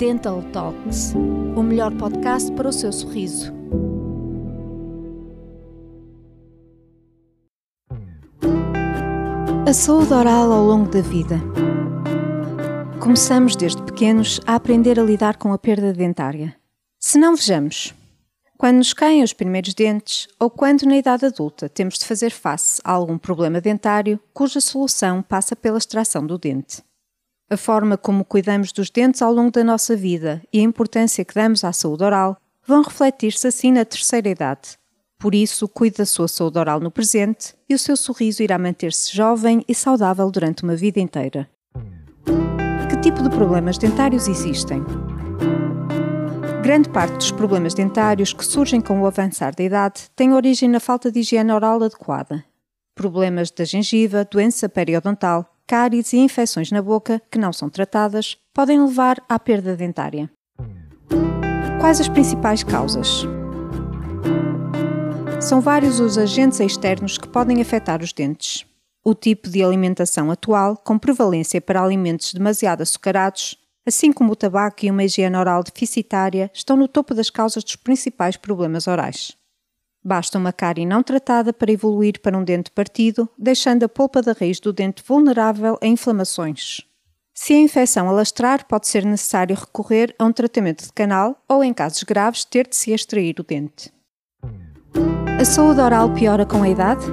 Dental Talks, o melhor podcast para o seu sorriso. A saúde oral ao longo da vida. Começamos desde pequenos a aprender a lidar com a perda dentária. Se não vejamos, quando nos caem os primeiros dentes ou quando na idade adulta temos de fazer face a algum problema dentário cuja solução passa pela extração do dente. A forma como cuidamos dos dentes ao longo da nossa vida e a importância que damos à saúde oral vão refletir-se assim na terceira idade. Por isso, cuide da sua saúde oral no presente e o seu sorriso irá manter-se jovem e saudável durante uma vida inteira. Que tipo de problemas dentários existem? Grande parte dos problemas dentários que surgem com o avançar da idade tem origem na falta de higiene oral adequada. Problemas da gengiva, doença periodontal, cáries e infecções na boca que não são tratadas podem levar à perda dentária. Quais as principais causas? São vários os agentes externos que podem afetar os dentes. O tipo de alimentação atual, com prevalência para alimentos demasiado açucarados, assim como o tabaco e uma higiene oral deficitária, estão no topo das causas dos principais problemas orais. Basta uma cárie não tratada para evoluir para um dente partido, deixando a polpa da raiz do dente vulnerável a inflamações. Se a infecção alastrar, pode ser necessário recorrer a um tratamento de canal ou, em casos graves, ter de se extrair o dente. A saúde oral piora com a idade?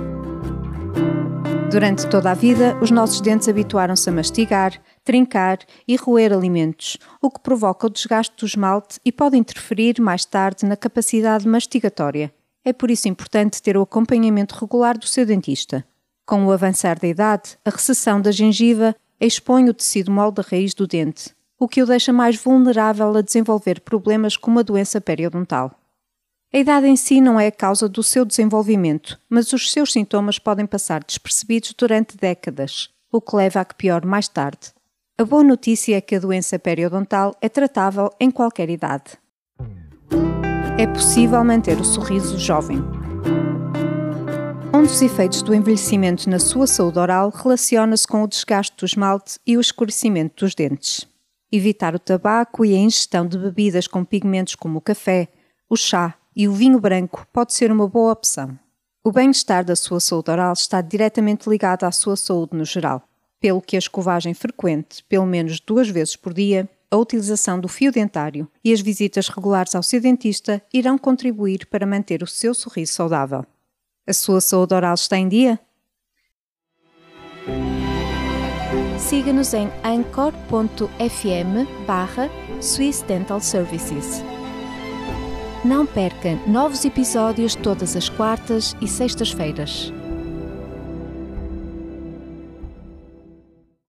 Durante toda a vida, os nossos dentes habituaram-se a mastigar, trincar e roer alimentos, o que provoca o desgaste do esmalte e pode interferir mais tarde na capacidade mastigatória. É por isso importante ter o acompanhamento regular do seu dentista. Com o avançar da idade, a recessão da gengiva expõe o tecido mole da raiz do dente, o que o deixa mais vulnerável a desenvolver problemas como a doença periodontal. A idade em si não é a causa do seu desenvolvimento, mas os seus sintomas podem passar despercebidos durante décadas, o que leva a que piore mais tarde. A boa notícia é que a doença periodontal é tratável em qualquer idade é possível manter o sorriso jovem. Um dos efeitos do envelhecimento na sua saúde oral relaciona-se com o desgaste do esmalte e o escurecimento dos dentes. Evitar o tabaco e a ingestão de bebidas com pigmentos como o café, o chá e o vinho branco pode ser uma boa opção. O bem-estar da sua saúde oral está diretamente ligado à sua saúde no geral, pelo que a escovagem frequente, pelo menos duas vezes por dia, a utilização do fio dentário e as visitas regulares ao seu dentista irão contribuir para manter o seu sorriso saudável. A sua saúde oral está em dia? Siga-nos em anchor.fm barra Swiss Dental Services. Não perca novos episódios todas as quartas e sextas-feiras.